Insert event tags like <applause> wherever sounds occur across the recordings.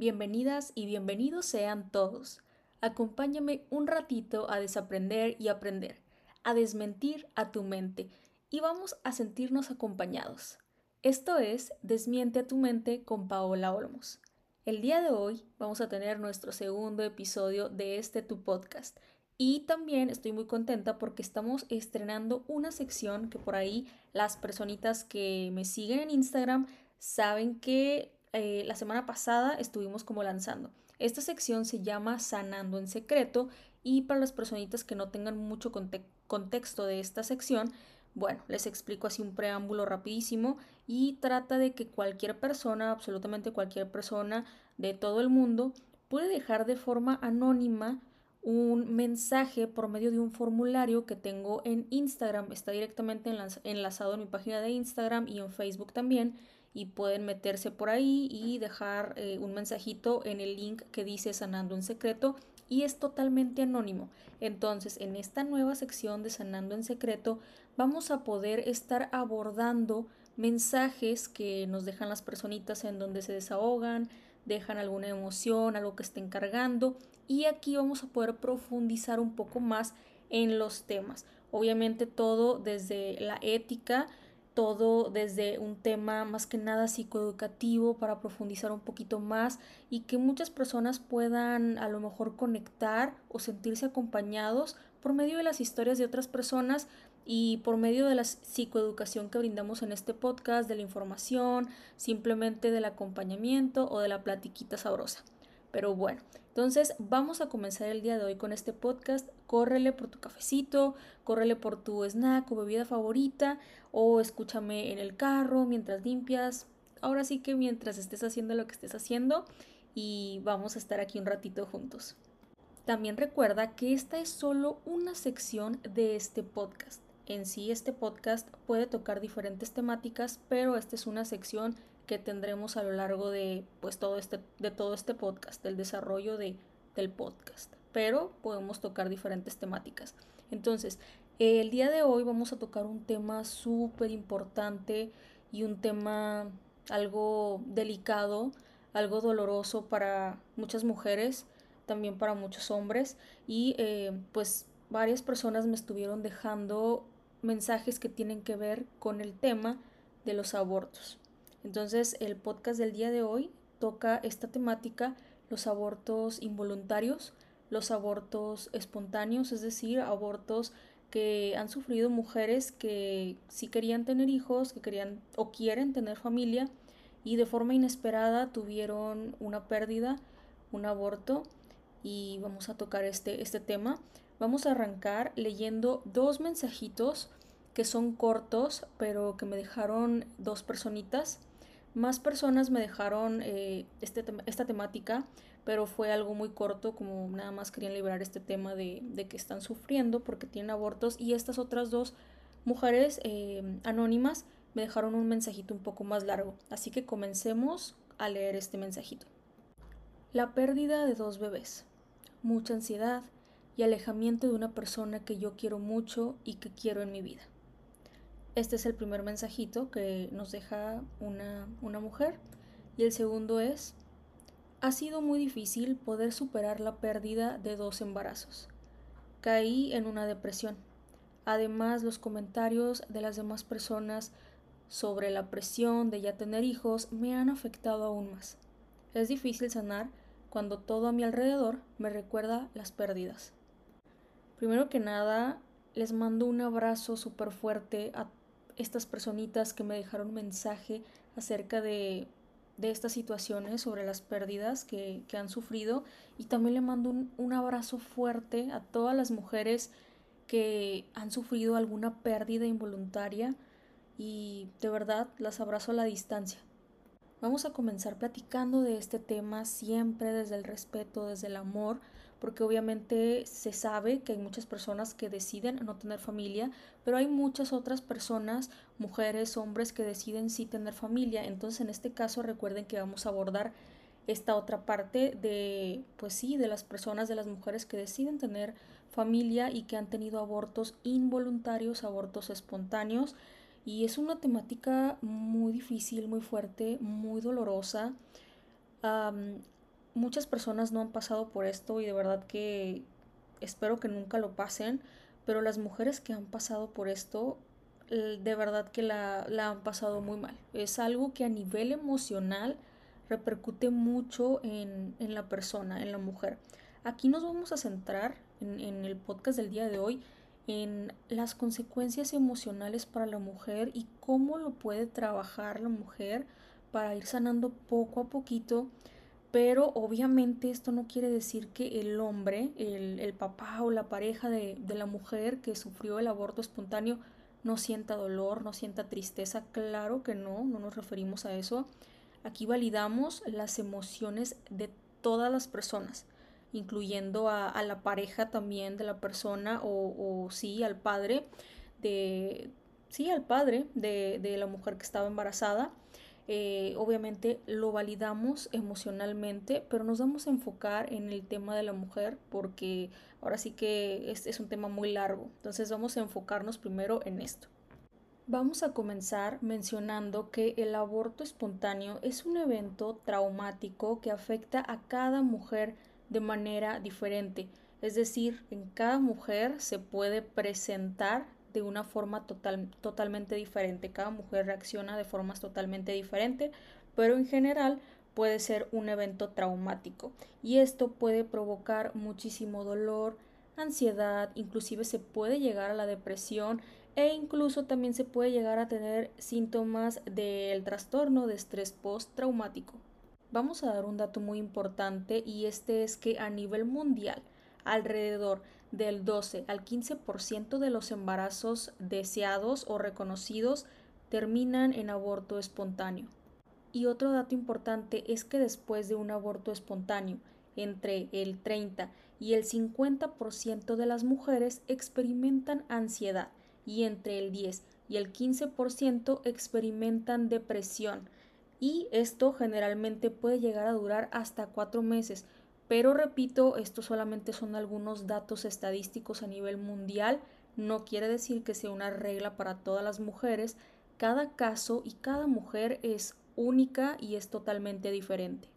Bienvenidas y bienvenidos sean todos. Acompáñame un ratito a desaprender y aprender, a desmentir a tu mente y vamos a sentirnos acompañados. Esto es Desmiente a tu mente con Paola Olmos. El día de hoy vamos a tener nuestro segundo episodio de este tu podcast y también estoy muy contenta porque estamos estrenando una sección que por ahí las personitas que me siguen en Instagram saben que eh, la semana pasada estuvimos como lanzando. Esta sección se llama Sanando en Secreto y para las personitas que no tengan mucho contexto de esta sección, bueno, les explico así un preámbulo rapidísimo y trata de que cualquier persona, absolutamente cualquier persona de todo el mundo, puede dejar de forma anónima un mensaje por medio de un formulario que tengo en Instagram. Está directamente enlazado en mi página de Instagram y en Facebook también y pueden meterse por ahí y dejar eh, un mensajito en el link que dice Sanando en Secreto y es totalmente anónimo. Entonces, en esta nueva sección de Sanando en Secreto vamos a poder estar abordando mensajes que nos dejan las personitas en donde se desahogan, dejan alguna emoción, algo que estén cargando y aquí vamos a poder profundizar un poco más en los temas. Obviamente todo desde la ética, todo desde un tema más que nada psicoeducativo para profundizar un poquito más y que muchas personas puedan a lo mejor conectar o sentirse acompañados por medio de las historias de otras personas y por medio de la psicoeducación que brindamos en este podcast, de la información, simplemente del acompañamiento o de la platiquita sabrosa. Pero bueno, entonces vamos a comenzar el día de hoy con este podcast. Córrele por tu cafecito, córrele por tu snack o bebida favorita o escúchame en el carro mientras limpias. Ahora sí que mientras estés haciendo lo que estés haciendo y vamos a estar aquí un ratito juntos. También recuerda que esta es solo una sección de este podcast. En sí este podcast puede tocar diferentes temáticas, pero esta es una sección que tendremos a lo largo de pues todo este de todo este podcast, del desarrollo de, del podcast. Pero podemos tocar diferentes temáticas. Entonces, el día de hoy vamos a tocar un tema súper importante y un tema algo delicado, algo doloroso para muchas mujeres, también para muchos hombres y eh, pues varias personas me estuvieron dejando mensajes que tienen que ver con el tema de los abortos. Entonces el podcast del día de hoy toca esta temática, los abortos involuntarios, los abortos espontáneos, es decir, abortos que han sufrido mujeres que sí querían tener hijos, que querían o quieren tener familia y de forma inesperada tuvieron una pérdida, un aborto y vamos a tocar este, este tema. Vamos a arrancar leyendo dos mensajitos que son cortos pero que me dejaron dos personitas más personas me dejaron eh, este esta temática, pero fue algo muy corto, como nada más querían liberar este tema de, que están sufriendo porque tienen abortos y estas otras dos mujeres eh, anónimas me dejaron un mensajito un poco más largo. Así que comencemos a leer este mensajito. La pérdida de dos bebés, mucha ansiedad y alejamiento de una persona que yo quiero mucho y que quiero en mi vida. Este es el primer mensajito que nos deja una, una mujer. Y el segundo es, ha sido muy difícil poder superar la pérdida de dos embarazos. Caí en una depresión. Además, los comentarios de las demás personas sobre la presión de ya tener hijos me han afectado aún más. Es difícil sanar cuando todo a mi alrededor me recuerda las pérdidas. Primero que nada, les mando un abrazo súper fuerte a estas personitas que me dejaron mensaje acerca de, de estas situaciones, sobre las pérdidas que, que, han sufrido. Y también le mando un, un abrazo fuerte a todas las mujeres que han sufrido alguna pérdida involuntaria y de verdad las abrazo a la distancia. Vamos a comenzar platicando de este tema siempre desde el respeto, desde el amor, porque obviamente se sabe que hay muchas personas que deciden no tener familia, pero hay muchas otras personas, mujeres, hombres, que deciden sí tener familia. Entonces, en este caso, recuerden que vamos a abordar esta otra parte de, pues sí, de las personas, de las mujeres que deciden tener familia y que han tenido abortos involuntarios, abortos espontáneos. Y es una temática muy difícil, muy fuerte, muy dolorosa muchas personas no han pasado por esto y de verdad que espero que nunca lo pasen, pero las mujeres que han pasado por esto, de verdad que la, han pasado muy mal. Es algo que a nivel emocional repercute mucho en, la persona, en la mujer. Aquí nos vamos a centrar en, en el podcast del día de hoy en las consecuencias emocionales para la mujer y cómo lo puede trabajar la mujer para ir sanando poco a poquito pero obviamente esto no quiere decir que el hombre, el, papá o la pareja de, de, la mujer que sufrió el aborto espontáneo no sienta dolor, no sienta tristeza. Claro que no, no nos referimos a eso. Aquí validamos las emociones de todas las personas, incluyendo a, la pareja también de la persona o, o, sí al padre de sí al padre de, de la mujer que estaba embarazada eh, obviamente lo validamos emocionalmente, pero nos vamos a enfocar en el tema de la mujer porque ahora sí que es, es un tema muy largo. Entonces vamos a enfocarnos primero en esto. Vamos a comenzar mencionando que el aborto espontáneo es un evento traumático que afecta a cada mujer de manera diferente. Es decir, en cada mujer se puede presentar de una forma total, totalmente diferente. Cada mujer reacciona de formas totalmente diferentes, pero en general puede ser un evento traumático y esto puede provocar muchísimo dolor, ansiedad, inclusive se puede llegar a la depresión e incluso también se puede llegar a tener síntomas del trastorno de estrés postraumático. Vamos a dar un dato muy importante y este es que a nivel mundial alrededor del 12 al 15% de los embarazos deseados o reconocidos terminan en aborto espontáneo. Y otro dato importante es que después de un aborto espontáneo, entre el 30 y el 50% de las mujeres experimentan ansiedad y entre el 10 y el 15% experimentan depresión. Y esto generalmente puede llegar a durar hasta cuatro meses, pero repito, estos solamente son algunos datos estadísticos a nivel mundial, no quiere decir que sea una regla para todas las mujeres, cada caso y cada mujer es única y es totalmente diferente.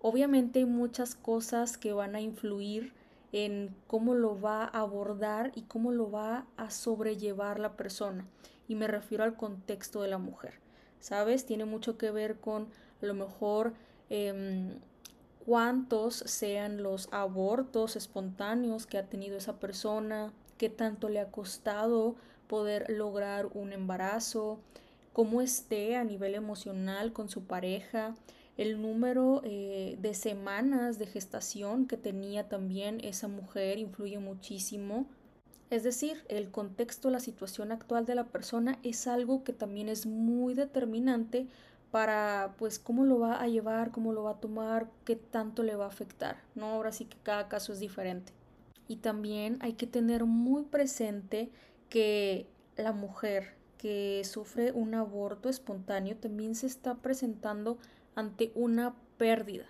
Obviamente hay muchas cosas que van a influir en cómo lo va a abordar y cómo lo va a sobrellevar la persona. Y me refiero al contexto de la mujer. ¿Sabes? Tiene mucho que ver con a lo mejor em, cuántos sean los abortos espontáneos que ha tenido esa persona, qué tanto le ha costado poder lograr un embarazo, cómo esté a nivel emocional con su pareja, el número eh, de semanas de gestación que tenía también esa mujer influye muchísimo. Es decir, el contexto, la situación actual de la persona es algo que también es muy determinante para pues cómo lo va a llevar, cómo lo va a tomar, qué tanto le va a afectar, ¿no? Ahora sí que cada caso es diferente. Y también hay que tener muy presente que la mujer que sufre un aborto espontáneo también se está presentando ante una pérdida.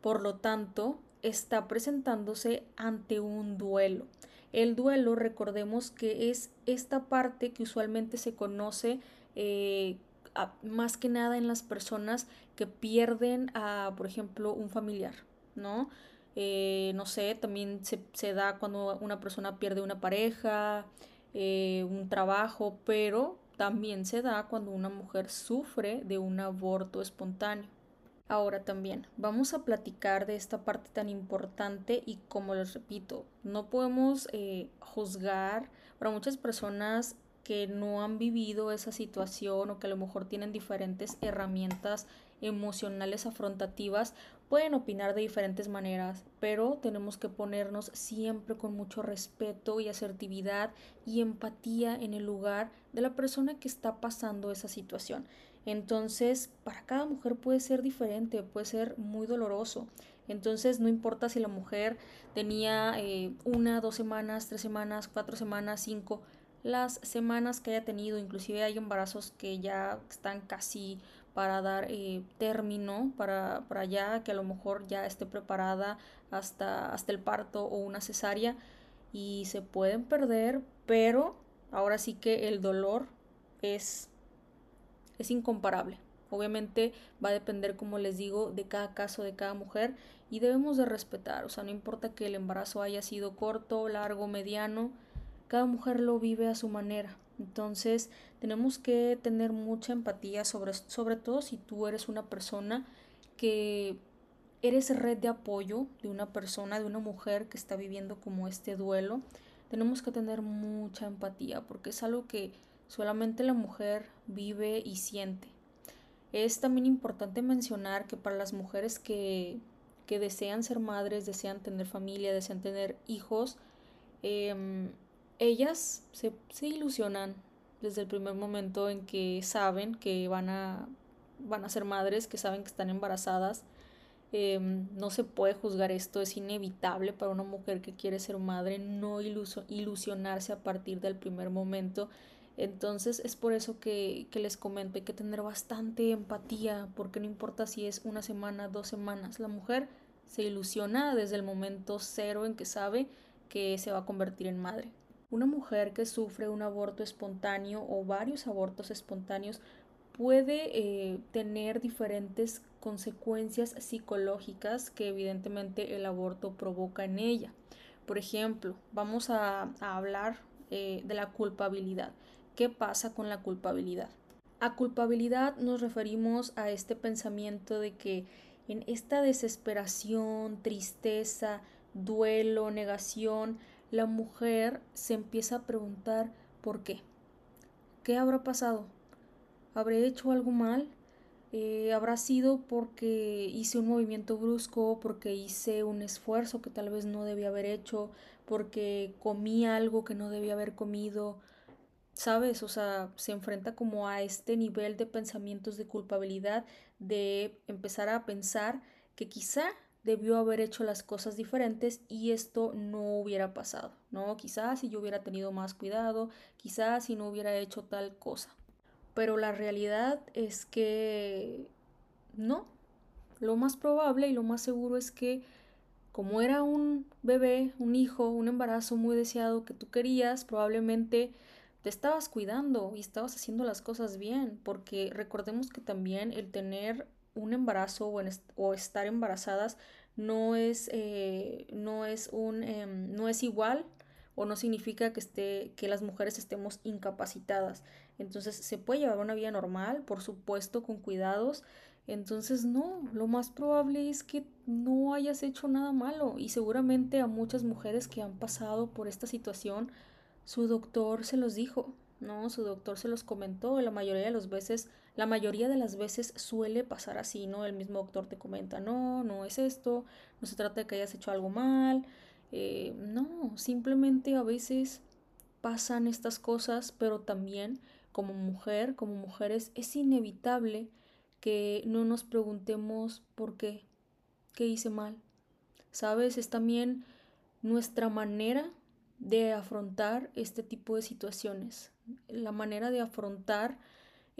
Por lo tanto, está presentándose ante un duelo. El duelo, recordemos que es esta parte que usualmente se conoce eh, más que nada en las personas que pierden a, por ejemplo, un familiar, ¿no? Eh, no sé, también se, da cuando una persona pierde una pareja, eh, un trabajo, pero también se da cuando una mujer sufre de un aborto espontáneo. Ahora también vamos a platicar de esta parte tan importante y como les repito, no podemos eh, juzgar para muchas personas que no han vivido esa situación o que a lo mejor tienen diferentes herramientas emocionales afrontativas, pueden opinar de diferentes maneras, pero tenemos que ponernos siempre con mucho respeto y asertividad y empatía en el lugar de la persona que está pasando esa situación. Entonces, para cada mujer puede ser diferente, puede ser muy doloroso. Entonces, no importa si la mujer tenía eh, una, dos semanas, tres semanas, cuatro semanas, cinco, las semanas que haya tenido, inclusive hay embarazos que ya están casi para dar eh, término, para, para ya que a lo mejor ya esté preparada hasta, hasta el parto o una cesárea y se pueden perder, pero ahora sí que el dolor es, es incomparable. Obviamente va a depender, como les digo, de cada caso, de cada mujer y debemos de respetar, o sea, no importa que el embarazo haya sido corto, largo, mediano, cada mujer lo vive a su manera. Entonces tenemos que tener mucha empatía sobre, sobre todo si tú eres una persona que eres red de apoyo de una persona, de una mujer que está viviendo como este duelo. Tenemos que tener mucha empatía porque es algo que solamente la mujer vive y siente. Es también importante mencionar que para las mujeres que, que desean ser madres, desean tener familia, desean tener hijos, em, ellas se, se, ilusionan desde el primer momento en que saben que van a, van a ser madres, que saben que están embarazadas. Em, no se puede juzgar esto, es inevitable para una mujer que quiere ser madre no ilusionarse a partir del primer momento entonces es por eso que, que, les comento, hay que tener bastante empatía, porque no importa si es una semana, dos semanas, la mujer se ilusiona desde el momento cero en que sabe que se va a convertir en madre. Una mujer que sufre un aborto espontáneo o varios abortos espontáneos puede eh, tener diferentes consecuencias psicológicas que evidentemente el aborto provoca en ella. Por ejemplo, vamos a, hablar eh, de la culpabilidad. ¿Qué pasa con la culpabilidad? A culpabilidad nos referimos a este pensamiento de que en esta desesperación, tristeza, duelo, negación, la mujer se empieza a preguntar ¿por qué? ¿Qué habrá pasado? ¿Habré hecho algo mal? Eh, ¿Habrá sido porque hice un movimiento brusco, porque hice un esfuerzo que tal vez no debía haber hecho, porque comí algo que no debía haber comido? ¿sabes? O sea, se enfrenta como a este nivel de pensamientos de culpabilidad, de empezar a pensar que quizá debió haber hecho las cosas diferentes y esto no hubiera pasado, ¿no? Quizás si yo hubiera tenido más cuidado, quizás si no hubiera hecho tal cosa. Pero la realidad es que no. Lo más probable y lo más seguro es que como era un bebé, un hijo, un embarazo muy deseado que tú querías, probablemente te estabas cuidando y estabas haciendo las cosas bien, porque recordemos que también el tener un embarazo o, estar embarazadas no es, eh, no, es un, em, no es igual o no significa que, esté, que las mujeres estemos incapacitadas. Entonces se puede llevar una vida normal, por supuesto, con cuidados. Entonces no, lo más probable es que no hayas hecho nada malo y seguramente a muchas mujeres que han pasado por esta situación su doctor se los dijo, ¿no? Su doctor se los comentó, la mayoría de las veces, la mayoría de las veces suele pasar así, ¿no? El mismo doctor te comenta, no, no es esto, no se trata de que hayas hecho algo mal, eh, no, simplemente a veces pasan estas cosas, pero también como mujer, como mujeres, es inevitable que no nos preguntemos por qué, qué hice mal. ¿Sabes? Es también nuestra manera de afrontar este tipo de situaciones, la manera de afrontar,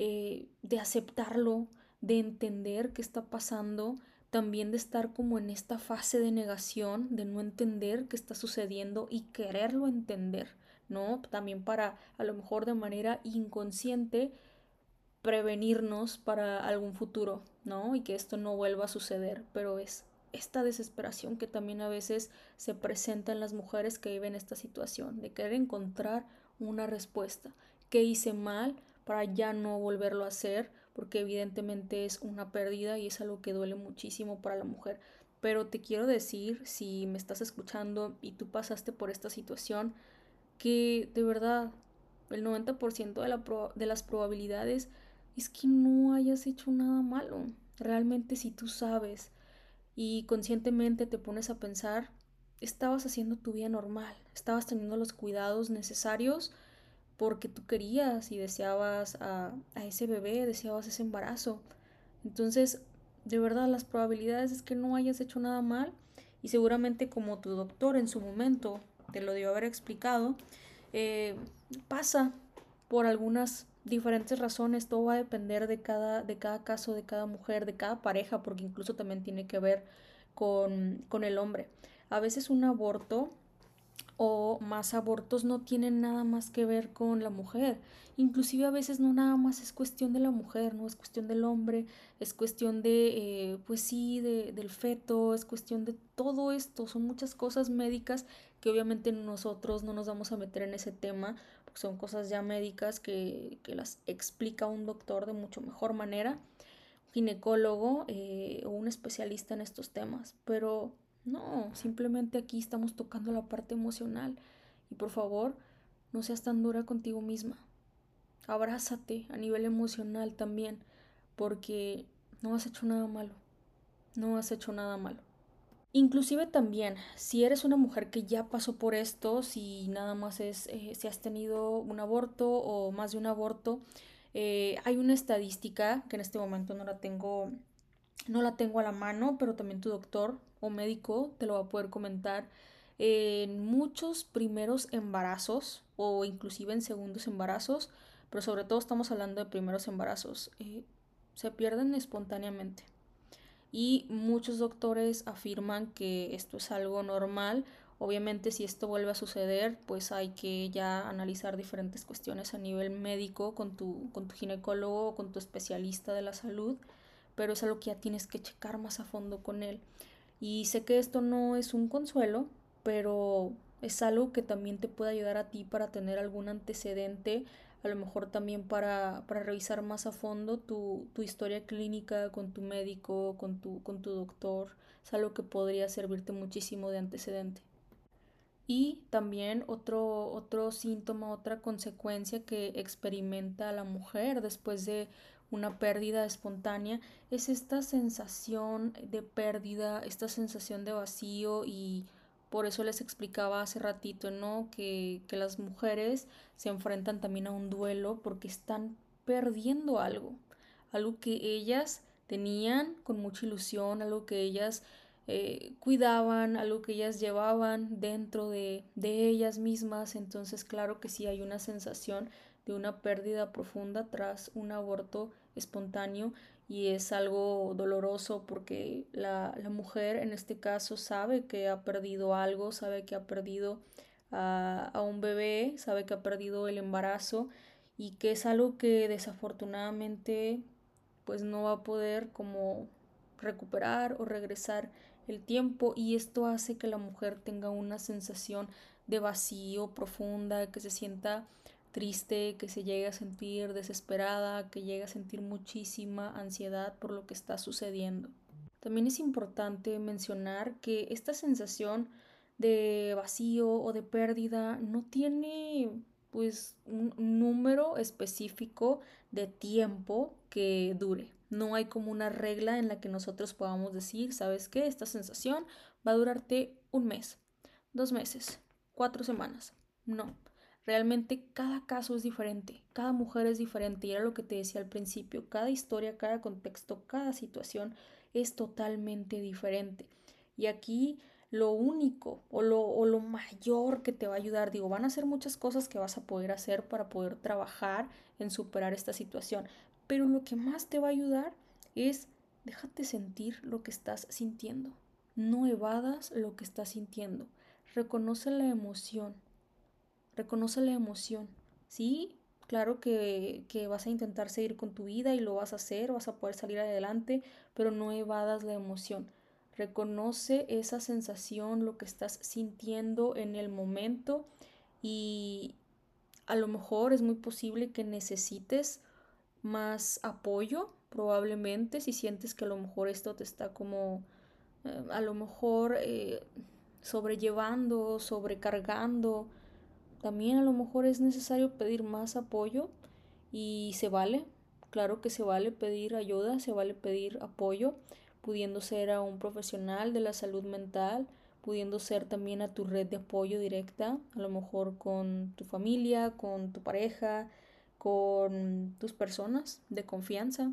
eh, de aceptarlo, de entender qué está pasando, también de estar como en esta fase de negación, de no entender qué está sucediendo y quererlo entender, ¿no? También para a lo mejor de manera inconsciente prevenirnos para algún futuro, ¿no? Y que esto no vuelva a suceder, pero es esta desesperación que también a veces se presenta en las mujeres que viven esta situación, de querer encontrar una respuesta. ¿Qué hice mal para ya no volverlo a hacer? Porque evidentemente es una pérdida y es algo que duele muchísimo para la mujer. Pero te quiero decir, si me estás escuchando y tú pasaste por esta situación, que de verdad el 90% de, la de las probabilidades es que no hayas hecho nada malo. Realmente si tú sabes y conscientemente te pones a pensar, estabas haciendo tu vida normal, estabas teniendo los cuidados necesarios porque tú querías y deseabas a, a ese bebé, deseabas ese embarazo. Entonces, de verdad, las probabilidades es que no hayas hecho nada mal y seguramente como tu doctor en su momento te lo dio haber explicado, eh, pasa por algunas diferentes razones, todo va a depender de cada, de cada caso, de cada mujer, de cada pareja, porque incluso también tiene que ver con, con el hombre. A veces un aborto o más abortos no tienen nada más que ver con la mujer. Inclusive a veces no nada más es cuestión de la mujer, no es cuestión del hombre, es cuestión de, eh, pues sí, de, del feto, es cuestión de todo esto. Son muchas cosas médicas que obviamente nosotros no nos vamos a meter en ese tema, porque son cosas ya médicas que, que las explica un doctor de mucho mejor manera, ginecólogo eh, o un especialista en estos temas. Pero no, simplemente aquí estamos tocando la parte emocional. Y por favor, no seas tan dura contigo misma. Abrázate a nivel emocional también, porque no has hecho nada malo. No has hecho nada malo. Inclusive también, si eres una mujer que ya pasó por esto, si nada más es, eh, si has tenido un aborto o más de un aborto, eh, hay una estadística que en este momento no la tengo, no la tengo a la mano, pero también tu doctor o médico te lo va a poder comentar. en muchos primeros embarazos o inclusive en segundos embarazos, pero sobre todo estamos hablando de primeros embarazos, eh, se pierden espontáneamente. Y muchos doctores afirman que esto es algo normal. Obviamente si esto vuelve a suceder, pues hay que ya analizar diferentes cuestiones a nivel médico con tu, con tu ginecólogo o con tu especialista de la salud, pero es algo que ya tienes que checar más a fondo con él. Y sé que esto no es un consuelo, pero es algo que también te puede ayudar a ti para tener algún antecedente, a lo mejor también para, para revisar más a fondo tu, tu, historia clínica con tu médico, con tu, con tu doctor. Es algo que podría servirte muchísimo de antecedente. Y también otro, otro síntoma, otra consecuencia que experimenta la mujer después de una pérdida espontánea, es esta sensación de pérdida, esta sensación de vacío y por eso les explicaba hace ratito, ¿no? Que, que las mujeres se enfrentan también a un duelo porque están perdiendo algo, algo que ellas tenían con mucha ilusión, algo que ellas eh, cuidaban, algo que ellas llevaban dentro de, de ellas mismas. Entonces, claro que sí hay una sensación de una pérdida profunda tras un aborto espontáneo y es algo doloroso porque la, la mujer en este caso sabe que ha perdido algo, sabe que ha perdido a, a un bebé, sabe que ha perdido el embarazo y que es algo que desafortunadamente pues no va a poder como recuperar o regresar el tiempo y esto hace que la mujer tenga una sensación de vacío profunda, que se sienta triste, que se llegue a sentir desesperada, que llegue a sentir muchísima ansiedad por lo que está sucediendo. También es importante mencionar que esta sensación de vacío o de pérdida no tiene pues un número específico de tiempo que dure. No hay como una regla en la que nosotros podamos decir, ¿sabes qué? Esta sensación va a durarte un mes, dos meses, cuatro semanas. No. Realmente cada caso es diferente, cada mujer es diferente y era lo que te decía al principio, cada historia, cada contexto, cada situación es totalmente diferente. Y aquí lo único o lo, o lo mayor que te va a ayudar, digo, van a ser muchas cosas que vas a poder hacer para poder trabajar en superar esta situación, pero lo que más te va a ayudar es déjate sentir lo que estás sintiendo. No evadas lo que estás sintiendo. Reconoce la emoción reconoce la emoción. Sí, claro que, que, vas a intentar seguir con tu vida y lo vas a hacer, vas a poder salir adelante, pero no evadas la emoción. Reconoce esa sensación, lo que estás sintiendo en el momento y a lo mejor es muy posible que necesites más apoyo, probablemente, si sientes que a lo mejor esto te está como, eh, a lo mejor eh, sobrellevando, sobrecargando, también a lo mejor es necesario pedir más apoyo y se vale, claro que se vale pedir ayuda, se vale pedir apoyo, pudiendo ser a un profesional de la salud mental, pudiendo ser también a tu red de apoyo directa, a lo mejor con tu familia, con tu pareja, con tus personas de confianza.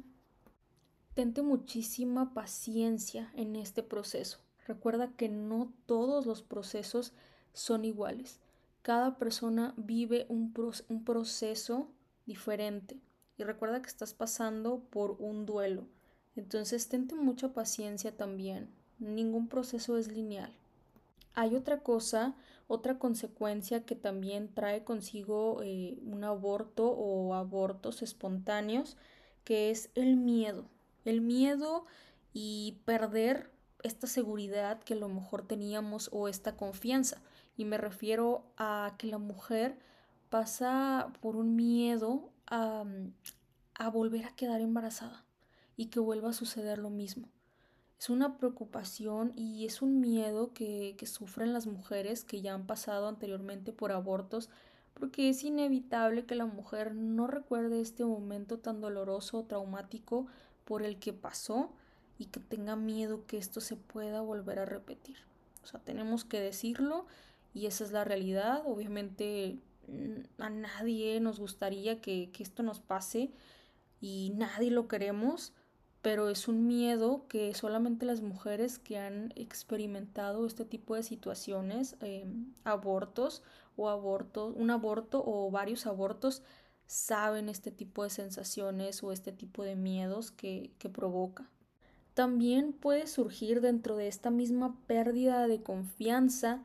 Tente muchísima paciencia en este proceso. Recuerda que no todos los procesos son iguales cada persona vive un, un proceso diferente. Y recuerda que estás pasando por un duelo. Entonces, tente mucha paciencia también. Ningún proceso es lineal. hay otra cosa, otra consecuencia que también trae consigo eh, un aborto o abortos espontáneos, que es el miedo. El miedo y perder esta seguridad que a lo mejor teníamos o esta confianza. Y me refiero a que la mujer pasa por un miedo a, a volver a quedar embarazada y que vuelva a suceder lo mismo. Es una preocupación y es un miedo que, que sufren las mujeres que ya han pasado anteriormente por abortos porque es inevitable que la mujer no recuerde este momento tan doloroso o traumático por el que pasó y que tenga miedo que esto se pueda volver a repetir. O sea, tenemos que decirlo y esa es la realidad. Obviamente mm, a nadie nos gustaría que, que esto nos pase y nadie lo queremos, pero es un miedo que solamente las mujeres que han experimentado este tipo de situaciones, em, abortos o abortos, un aborto o varios abortos, saben este tipo de sensaciones o este tipo de miedos que, que provoca. También puede surgir dentro de esta misma pérdida de confianza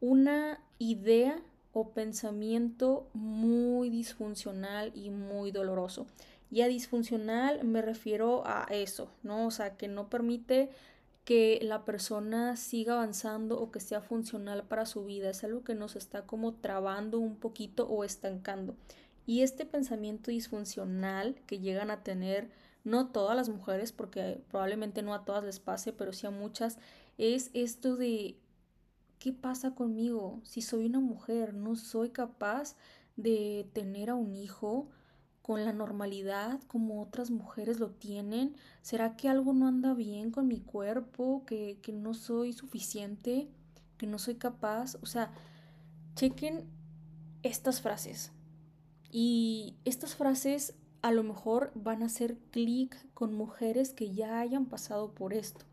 una idea o pensamiento muy disfuncional y muy doloroso. Y a disfuncional me refiero a eso, ¿no? O sea, que no permite que la persona siga avanzando o que sea funcional para su vida. Es algo que nos está como trabando un poquito o estancando. Y este pensamiento disfuncional que llegan a tener no todas las mujeres, porque probablemente no a todas les pase, pero sí a muchas, es esto de ¿qué pasa conmigo? Si soy una mujer, no soy capaz de tener a un hijo, con la normalidad como otras mujeres lo tienen? ¿Será que algo no anda bien con mi cuerpo? ¿Que, que no soy suficiente? ¿Que no soy capaz? O sea, chequen estas frases. Y estas frases a lo mejor van a hacer clic con mujeres que ya hayan pasado por esto.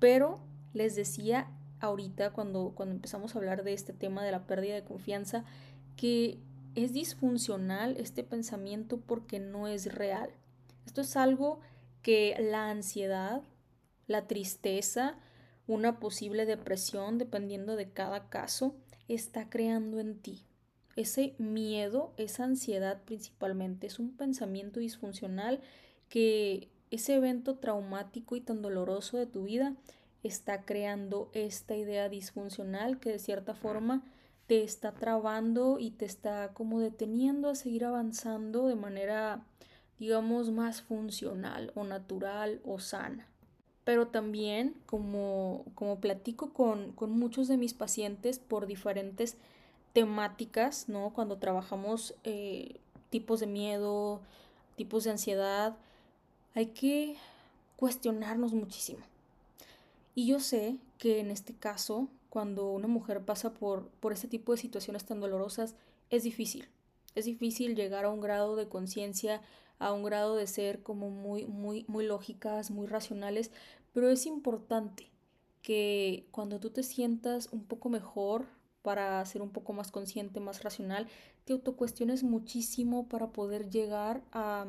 Pero les decía ahorita cuando, cuando empezamos a hablar de este tema de la pérdida de confianza que es disfuncional este pensamiento porque no es real. Esto es algo que la ansiedad, la tristeza, una posible depresión, dependiendo de cada caso, está creando en ti. Ese miedo, esa ansiedad principalmente, es un pensamiento disfuncional que ese evento traumático y tan doloroso de tu vida está creando esta idea disfuncional que de cierta forma te está trabando y te está como deteniendo a seguir avanzando de manera, digamos, más funcional o natural o sana. Pero también, como, como platico con, con muchos de mis pacientes por diferentes temáticas, ¿no? Cuando trabajamos eh, tipos de miedo, tipos de ansiedad, hay que cuestionarnos muchísimo. Y yo sé que en este caso cuando una mujer pasa por, por este tipo de situaciones tan dolorosas, es difícil. Es difícil llegar a un grado de conciencia, a un grado de ser como muy, muy, muy lógicas, muy racionales, pero es importante que cuando tú te sientas un poco mejor para ser un poco más consciente, más racional, te autocuestiones muchísimo para poder llegar a,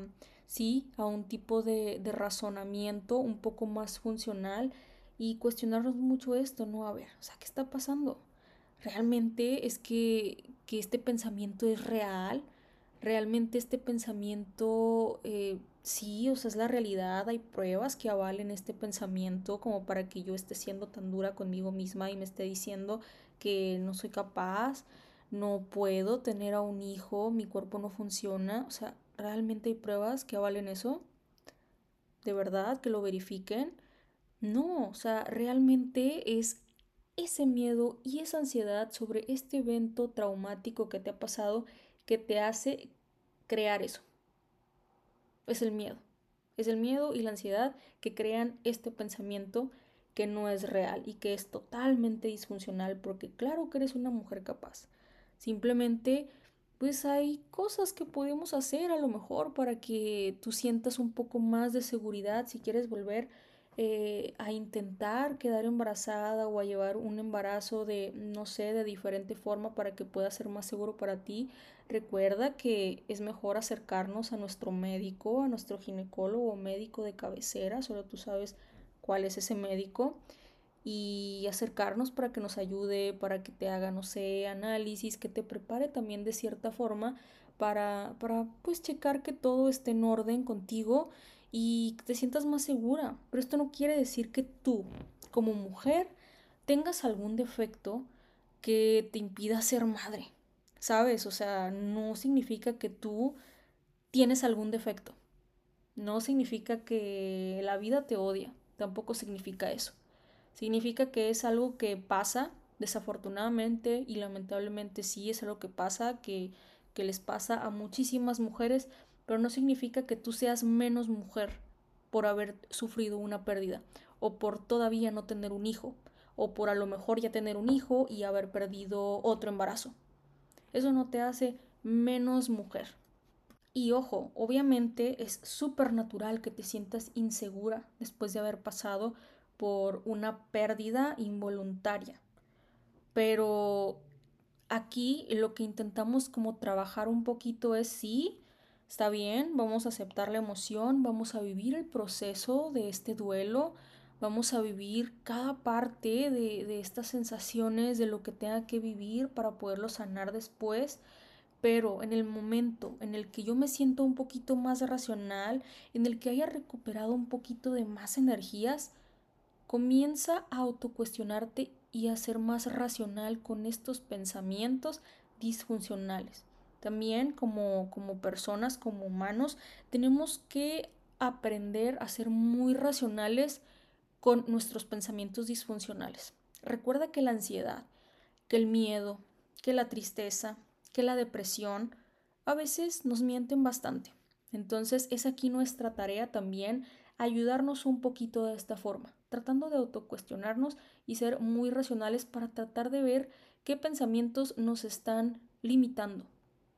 sí, a un tipo de, de razonamiento un poco más funcional y cuestionarnos mucho esto, ¿no? A ver, o sea, ¿qué está pasando? ¿Realmente es que, que este pensamiento es real? ¿Realmente este pensamiento eh, sí, o sea, es la realidad? ¿Hay pruebas que avalen este pensamiento como para que yo esté siendo tan dura conmigo misma y me esté diciendo que no soy capaz, no puedo tener a un hijo, mi cuerpo no funciona? O sea, ¿realmente hay pruebas que avalen eso? ¿De verdad? ¿Que lo verifiquen? No, o sea, realmente es ese miedo y esa ansiedad sobre este evento traumático que te ha pasado que te hace crear eso. Es el miedo. Es el miedo y la ansiedad que crean este pensamiento que no es real y que es totalmente disfuncional porque claro que eres una mujer capaz. Simplemente pues hay cosas que podemos hacer a lo mejor para que tú sientas un poco más de seguridad si quieres volver eh, a intentar quedar embarazada o a llevar un embarazo de, no sé, de diferente forma para que pueda ser más seguro para ti, recuerda que es mejor acercarnos a nuestro médico, a nuestro ginecólogo o médico de cabecera, solo tú sabes cuál es ese médico, y acercarnos para que nos ayude, para que te haga, no sé, análisis, que te prepare también de cierta forma para, para pues checar que todo esté en orden contigo y que te sientas más segura. Pero esto no quiere decir que tú, como mujer, tengas algún defecto que te impida ser madre. ¿Sabes? O sea, no significa que tú tienes algún defecto. No significa que la vida te odia. Tampoco significa eso. Significa que es algo que pasa, desafortunadamente y lamentablemente sí es algo que pasa, que, les pasa a muchísimas mujeres, pero no significa que tú seas menos mujer por haber sufrido una pérdida o por todavía no tener un hijo o por a lo mejor ya tener un hijo y haber perdido otro embarazo. Eso no te hace menos mujer. Y ojo, obviamente es súper natural que te sientas insegura después de haber pasado por una pérdida involuntaria. Pero aquí lo que intentamos como trabajar un poquito es sí, está bien, vamos a aceptar la emoción, vamos a vivir el proceso de este duelo, vamos a vivir cada parte de, de estas sensaciones, de lo que tenga que vivir para poderlo sanar después. Pero en el momento en el que yo me siento un poquito más racional, en el que haya recuperado un poquito de más energías, comienza a autocuestionarte y a ser más racional con estos pensamientos disfuncionales. También como, como personas, como humanos, tenemos que aprender a ser muy racionales con nuestros pensamientos disfuncionales. Recuerda que la ansiedad, que el miedo, que la tristeza, que la depresión a veces nos mienten bastante. Entonces es aquí nuestra tarea también ayudarnos un poquito de esta forma, tratando de autocuestionarnos y ser muy racionales para tratar de ver qué pensamientos nos están limitando,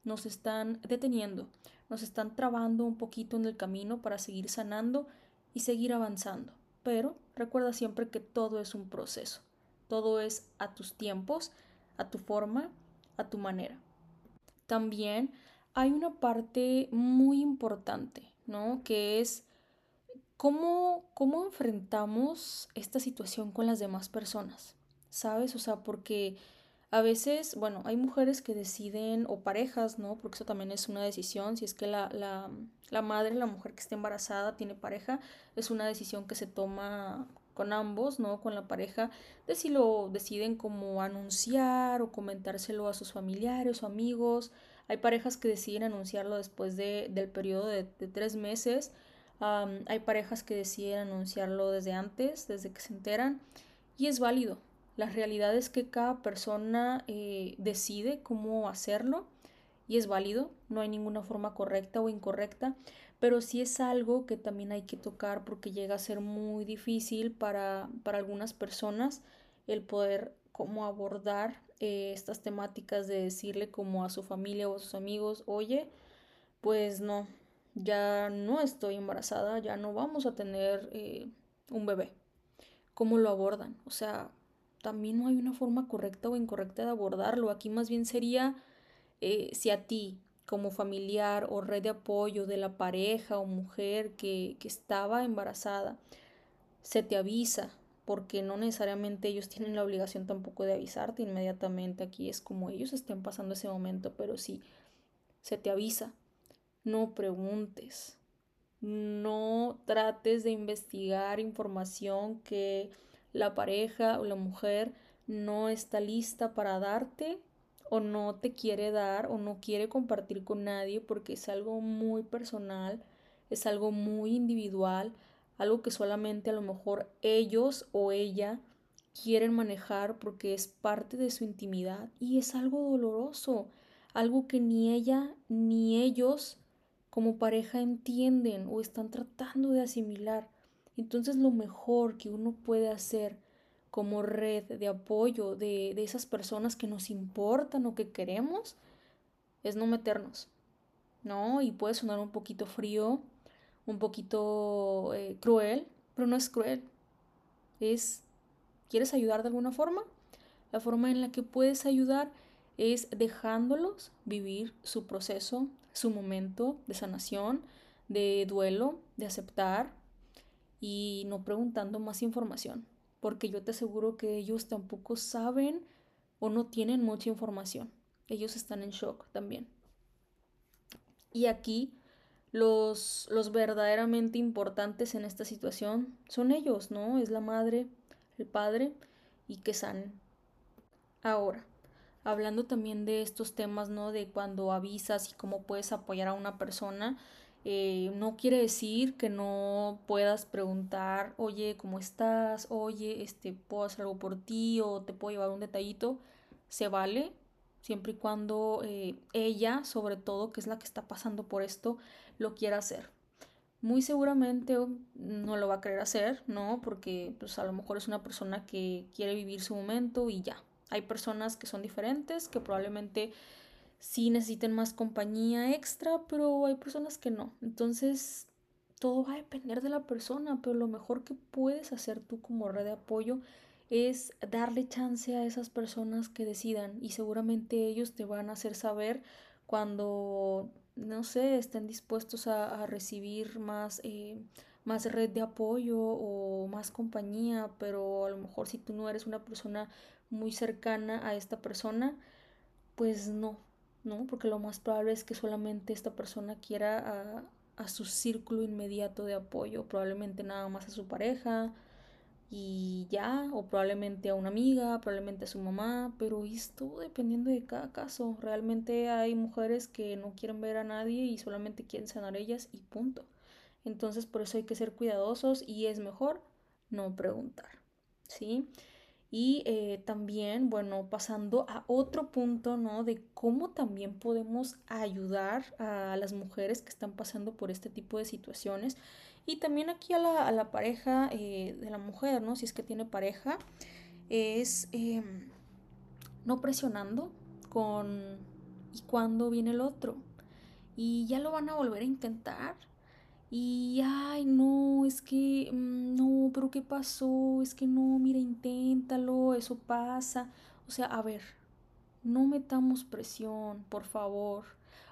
nos están deteniendo, nos están trabando un poquito en el camino para seguir sanando y seguir avanzando. Pero recuerda siempre que todo es un proceso, todo es a tus tiempos, a tu forma, a tu manera. También hay una parte muy importante, ¿no? Que es cómo, cómo enfrentamos esta situación con las demás personas, ¿sabes? O sea, porque a veces, bueno, hay mujeres que deciden, o parejas, ¿no? Porque eso también es una decisión, si es que la, la, la madre, la mujer que esté embarazada, tiene pareja, es una decisión que se toma con ambos, ¿no? Con la pareja, de si lo deciden como anunciar o comentárselo a sus familiares o amigos. Hay parejas que deciden anunciarlo después de, del periodo de, tres meses. hay parejas que deciden anunciarlo desde antes, desde que se enteran. Y es válido, la realidad es que cada persona eh, decide cómo hacerlo y es válido, no hay ninguna forma correcta o incorrecta, pero sí es algo que también hay que tocar porque llega a ser muy difícil para, para algunas personas el poder cómo abordar eh, estas temáticas de decirle como a su familia o a sus amigos, oye, pues no, ya no estoy embarazada, ya no vamos a tener eh, un bebé. ¿Cómo lo abordan? O sea, también no hay una forma correcta o incorrecta de abordarlo. Aquí más bien sería eh, si a ti, como familiar o red de apoyo de la pareja o mujer que, que estaba embarazada, se te avisa, porque no necesariamente ellos tienen la obligación tampoco de avisarte inmediatamente. Aquí es como ellos estén pasando ese momento, pero si se te avisa, no preguntes, no trates de investigar información que la pareja o la mujer no está lista para darte o no te quiere dar o no quiere compartir con nadie porque es algo muy personal, es algo muy individual, algo que solamente a lo mejor ellos o ella quieren manejar porque es parte de su intimidad y es algo doloroso, algo que ni ella ni ellos como pareja entienden o están tratando de asimilar. Entonces lo mejor que uno puede hacer como red de apoyo de, esas personas que nos importan o que queremos es no meternos, ¿no? Y puede sonar un poquito frío, un poquito eh, cruel, pero no es cruel. Es, ¿quieres ayudar de alguna forma? La forma en la que puedes ayudar es dejándolos vivir su proceso, su momento de sanación, de duelo, de aceptar, y no preguntando más información. Porque yo te aseguro que ellos tampoco saben o no tienen mucha información. Ellos están en shock también. Y aquí los, los verdaderamente importantes en esta situación son ellos, ¿no? Es la madre, el padre y que sanen. Ahora, hablando también de estos temas, ¿no? De cuando avisas y cómo puedes apoyar a una persona, eh, no quiere decir que no puedas preguntar, oye, ¿cómo estás? Oye, este, ¿puedo hacer algo por ti? o te puedo llevar un detallito. Se vale, siempre y cuando eh, ella, sobre todo, que es la que está pasando por esto, lo quiera hacer. Muy seguramente no lo va a querer hacer, ¿no? Porque pues a lo mejor es una persona que quiere vivir su momento y ya. Hay personas que son diferentes, que probablemente sí necesiten más compañía extra, pero hay personas que no. Entonces, todo va a depender de la persona, pero lo mejor que puedes hacer tú como red de apoyo es darle chance a esas personas que decidan y seguramente ellos te van a hacer saber cuando, no sé, estén dispuestos a, recibir más, eh, más red de apoyo o más compañía, pero a lo mejor si tú no eres una persona muy cercana a esta persona, pues no, ¿no? Porque lo más probable es que solamente esta persona quiera a, a su círculo inmediato de apoyo, probablemente nada más a su pareja, y ya, o probablemente a una amiga, probablemente a su mamá, pero esto dependiendo de cada caso. Realmente hay mujeres que no quieren ver a nadie y solamente quieren sanar ellas y punto. Entonces por eso hay que ser cuidadosos y es mejor no preguntar, ¿sí? Y eh, también, bueno, pasando a otro punto, ¿no? De cómo también podemos ayudar a las mujeres que están pasando por este tipo de situaciones y también aquí a la, a la pareja eh, de la mujer, ¿no? Si es que tiene pareja, es em, no presionando con y cuándo viene el otro. Y ya lo van a volver a intentar. Y, ay, no, es que, mm, no, pero ¿qué pasó? Es que no, mira, inténtalo, eso pasa. O sea, a ver, no metamos presión, por favor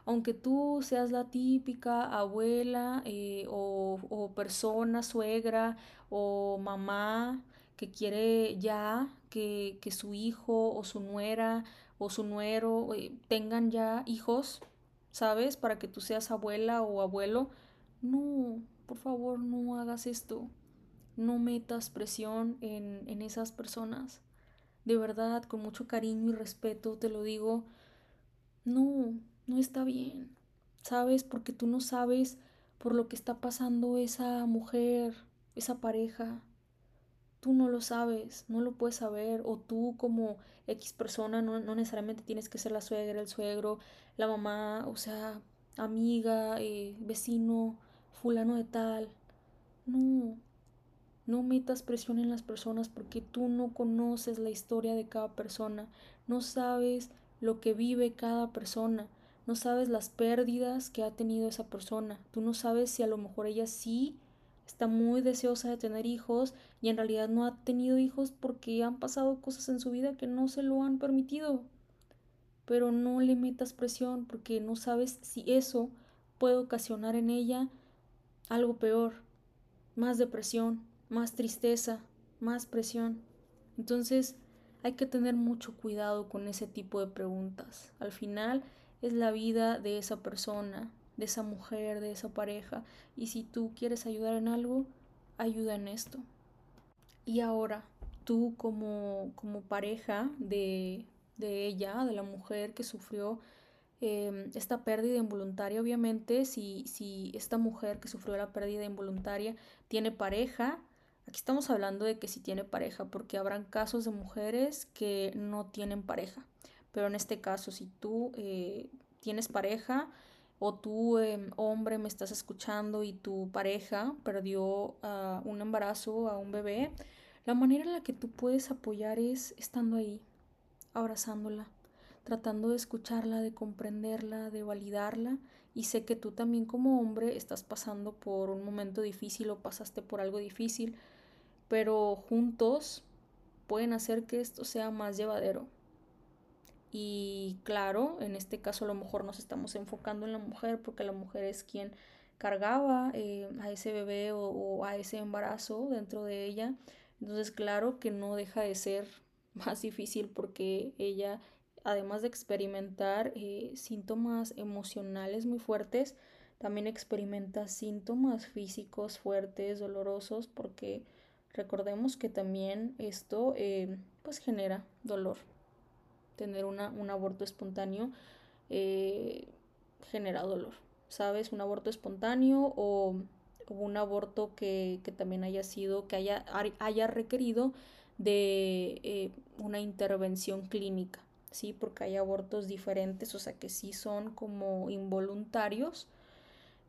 aunque tú seas la típica abuela eh, o, persona, suegra o mamá que quiere ya que, su hijo o su nuera o su nuero eh, tengan ya hijos, ¿sabes? Para que tú seas abuela o abuelo. No, por favor, no hagas esto. No metas presión en, en esas personas. De verdad, con mucho cariño y respeto te lo digo. No, no está bien, ¿sabes? Porque tú no sabes por lo que está pasando esa mujer, esa pareja. Tú no lo sabes, no lo puedes saber, o tú como X persona no, necesariamente tienes que ser la suegra, el suegro, la mamá, o sea, amiga, eh, vecino, fulano de tal. No, no metas presión en las personas porque tú no conoces la historia de cada persona, no sabes lo que vive cada persona no sabes las pérdidas que ha tenido esa persona, tú no sabes si a lo mejor ella sí está muy deseosa de tener hijos y en realidad no ha tenido hijos porque han pasado cosas en su vida que no se lo han permitido. Pero no le metas presión porque no sabes si eso puede ocasionar en ella algo peor, más depresión, más tristeza, más presión. Entonces hay que tener mucho cuidado con ese tipo de preguntas. Al final es la vida de esa persona, de esa mujer, de esa pareja. Y si tú quieres ayudar en algo, ayuda en esto. Y ahora, tú como, como pareja de, de ella, de la mujer que sufrió em, esta pérdida involuntaria, obviamente, si, si esta mujer que sufrió la pérdida involuntaria tiene pareja, aquí estamos hablando de que si tiene pareja, porque habrán casos de mujeres que no tienen pareja. Pero en este caso, si tú eh, tienes pareja o tú, em, hombre, me estás escuchando y tu pareja perdió un embarazo, a un bebé, la manera en la que tú puedes apoyar es estando ahí, abrazándola, tratando de escucharla, de comprenderla, de validarla. Y sé que tú también como hombre estás pasando por un momento difícil o pasaste por algo difícil, pero juntos pueden hacer que esto sea más llevadero. Y claro, en este caso a lo mejor nos estamos enfocando en la mujer porque la mujer es quien cargaba eh, a ese bebé o, a ese embarazo dentro de ella. Entonces, claro que no deja de ser <laughs> más difícil porque ella, además de experimentar eh, síntomas emocionales muy fuertes, también experimenta síntomas físicos fuertes, dolorosos, porque recordemos que también esto eh, pues genera dolor. Tener una, un aborto espontáneo eh, genera dolor, ¿sabes? Un aborto espontáneo o, un aborto que, también haya sido, que haya, haya requerido de una intervención clínica, ¿sí? Porque hay abortos diferentes, o sea que sí son como involuntarios,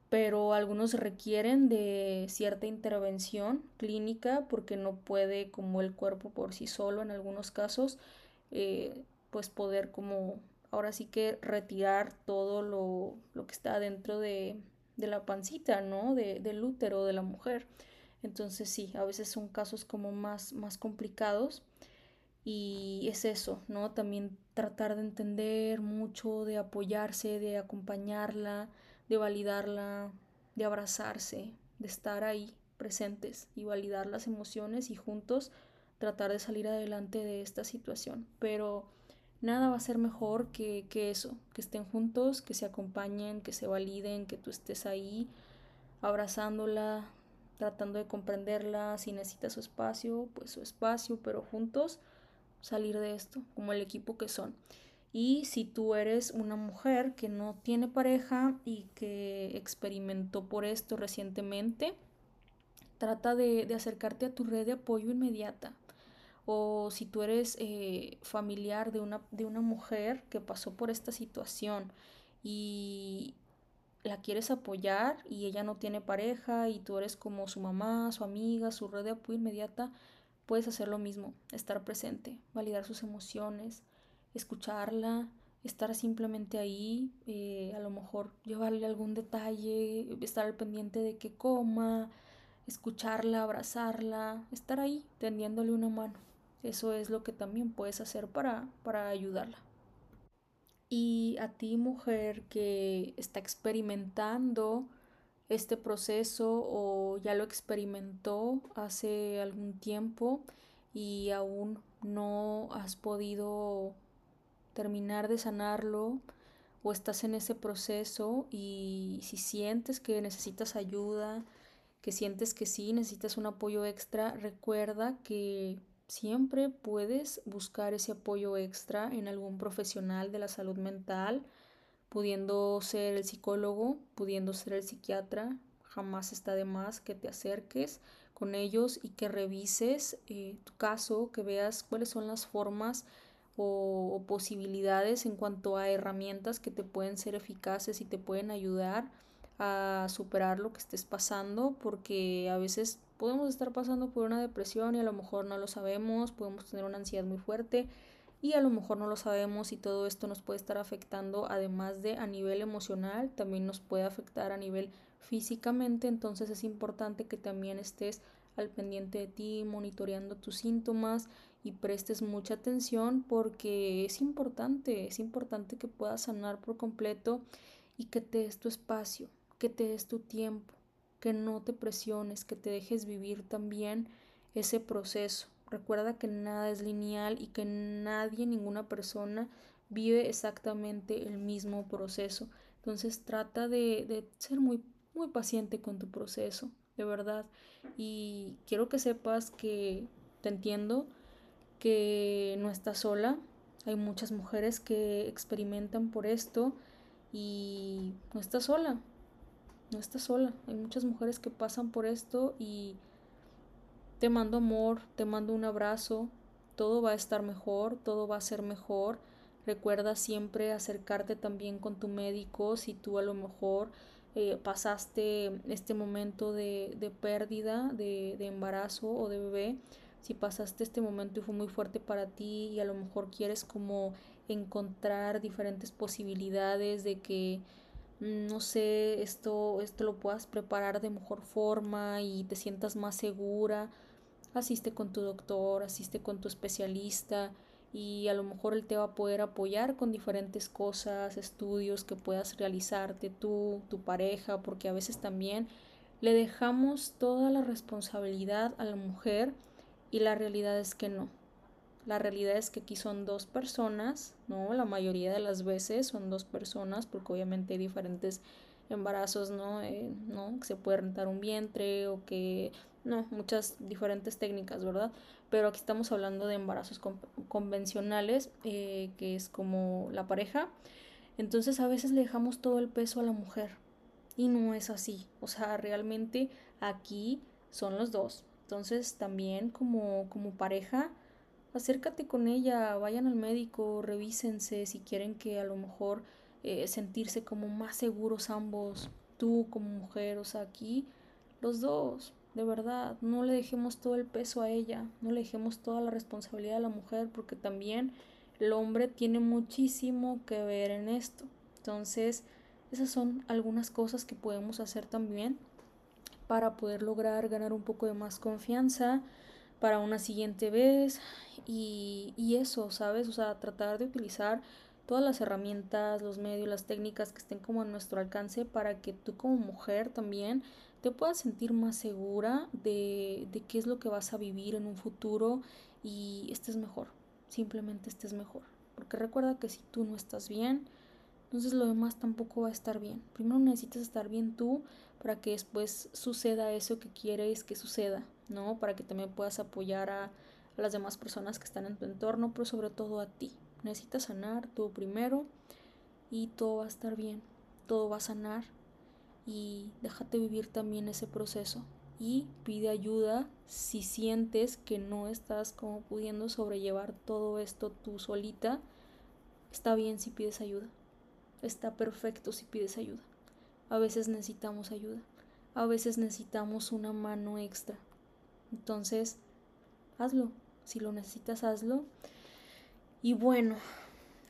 pero algunos requieren de cierta intervención clínica porque no puede como el cuerpo por sí solo en algunos casos, eh, pues poder como ahora sí que retirar todo lo, lo que está dentro de, de la pancita, ¿no? De, del útero de la mujer. Entonces sí, a veces son casos como más, más complicados y es eso, ¿no? También tratar de entender mucho, de apoyarse, de acompañarla, de validarla, de abrazarse, de estar ahí presentes y validar las emociones y juntos tratar de salir adelante de esta situación. Pero nada va a ser mejor que, que eso, que estén juntos, que se acompañen, que se validen, que tú estés ahí abrazándola, tratando de comprenderla, si necesita su espacio, pues su espacio, pero juntos salir de esto, como el equipo que son. Y si tú eres una mujer que no tiene pareja y que experimentó por esto recientemente, trata de, acercarte a tu red de apoyo inmediata. O si tú eres eh, familiar de una, de una mujer que pasó por esta situación y la quieres apoyar y ella no tiene pareja y tú eres como su mamá, su amiga, su red de apoyo inmediata, puedes hacer lo mismo, estar presente, validar sus emociones, escucharla, estar simplemente ahí, eh, a lo mejor llevarle algún detalle, estar al pendiente de que coma, escucharla, abrazarla, estar ahí tendiéndole una mano. Eso es lo que también puedes hacer para, para ayudarla. Y a ti mujer que está experimentando este proceso o ya lo experimentó hace algún tiempo y aún no has podido terminar de sanarlo o estás en ese proceso y si sientes que necesitas ayuda, que sientes que sí necesitas un apoyo extra, recuerda que siempre puedes buscar ese apoyo extra en algún profesional de la salud mental, pudiendo ser el psicólogo, pudiendo ser el psiquiatra, jamás está de más que te acerques con ellos y que revises eh, tu caso, que veas cuáles son las formas o, posibilidades en cuanto a herramientas que te pueden ser eficaces y te pueden ayudar a superar lo que estés pasando, porque a veces podemos estar pasando por una depresión y a lo mejor no lo sabemos, podemos tener una ansiedad muy fuerte y a lo mejor no lo sabemos y todo esto nos puede estar afectando además de a nivel emocional, también nos puede afectar a nivel físicamente, entonces es importante que también estés al pendiente de ti, monitoreando tus síntomas y prestes mucha atención porque es importante, es importante que puedas sanar por completo y que te des tu espacio, que te des tu tiempo, que no te presiones, que te dejes vivir también ese proceso. Recuerda que nada es lineal y que nadie, ninguna persona vive exactamente el mismo proceso. Entonces trata de, ser muy, muy paciente con tu proceso, de verdad. Y quiero que sepas que te entiendo, que no estás sola. Hay muchas mujeres que experimentan por esto y no estás sola. No estás sola. Hay muchas mujeres que pasan por esto y te mando amor, te mando un abrazo. Todo va a estar mejor, todo va a ser mejor. Recuerda siempre acercarte también con tu médico si tú a lo mejor eh, pasaste este momento de, de pérdida de, de embarazo o de bebé si pasaste este momento y fue muy fuerte para ti y a lo mejor quieres como encontrar diferentes posibilidades de que mm, no sé, esto esto lo puedas preparar de mejor forma y te sientas más segura. Asiste con tu doctor, asiste con tu especialista y a lo mejor él te va a poder apoyar con diferentes cosas, estudios que puedas realizarte tú, tu pareja, porque a veces también le dejamos toda la responsabilidad a la mujer Y la realidad es que no. La realidad es que aquí son dos personas, ¿no? La mayoría de las veces son dos personas, porque obviamente hay diferentes embarazos, ¿no? Eh, ¿no? Que se puede rentar un vientre o que, no, muchas diferentes técnicas, ¿verdad? Pero aquí estamos hablando de embarazos convencionales, eh, que es como la pareja. Entonces a veces le dejamos todo el peso a la mujer y no es así. O sea, realmente aquí son los dos. Entonces también como, como pareja, acércate con ella, vayan al médico, revísense si quieren que a lo mejor eh, sentirse como más seguros ambos, tú como mujer, o sea, aquí los dos, de verdad, no le dejemos todo el peso a ella, no le dejemos toda la responsabilidad a la mujer, porque también el hombre tiene muchísimo que ver en esto. Entonces, esas son algunas cosas que podemos hacer también para poder lograr ganar un poco de más confianza para una siguiente vez y, y eso, ¿sabes? O sea, tratar de utilizar todas las herramientas, los medios, las técnicas que estén como a nuestro alcance para que tú como mujer también te puedas sentir más segura de, de qué es lo que vas a vivir en un futuro y estés mejor, simplemente estés mejor. Porque recuerda que si tú no estás bien, entonces lo demás tampoco va a estar bien. Primero necesitas estar bien tú para que después suceda eso que quieres que suceda, ¿no? Para que también puedas apoyar a, a las demás personas que están en tu entorno, pero sobre todo a ti. Necesitas sanar tú primero y todo va a estar bien, todo va a sanar y déjate vivir también ese proceso y pide ayuda si sientes que no estás como pudiendo sobrellevar todo esto tú solita. Está bien si pides ayuda. Está perfecto si pides ayuda. A veces necesitamos ayuda. A veces necesitamos una mano extra. Entonces, hazlo. Si lo necesitas, hazlo. Y bueno,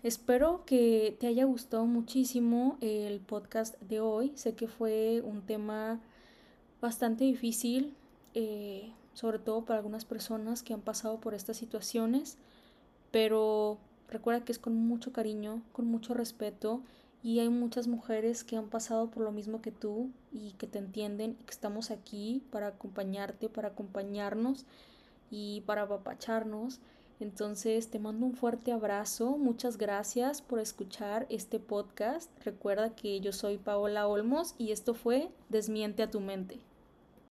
espero que te haya gustado muchísimo el podcast de hoy. Sé que fue un tema bastante difícil, eh, sobre todo para algunas personas que han pasado por estas situaciones, pero recuerda que es con mucho cariño, con mucho respeto y hay muchas mujeres que han pasado por lo mismo que tú y que te entienden y que estamos aquí para acompañarte, para acompañarnos y para apapacharnos. Entonces te mando un fuerte abrazo, muchas gracias por escuchar este podcast. Recuerda que yo soy Paola Olmos y esto fue Desmiente a tu mente.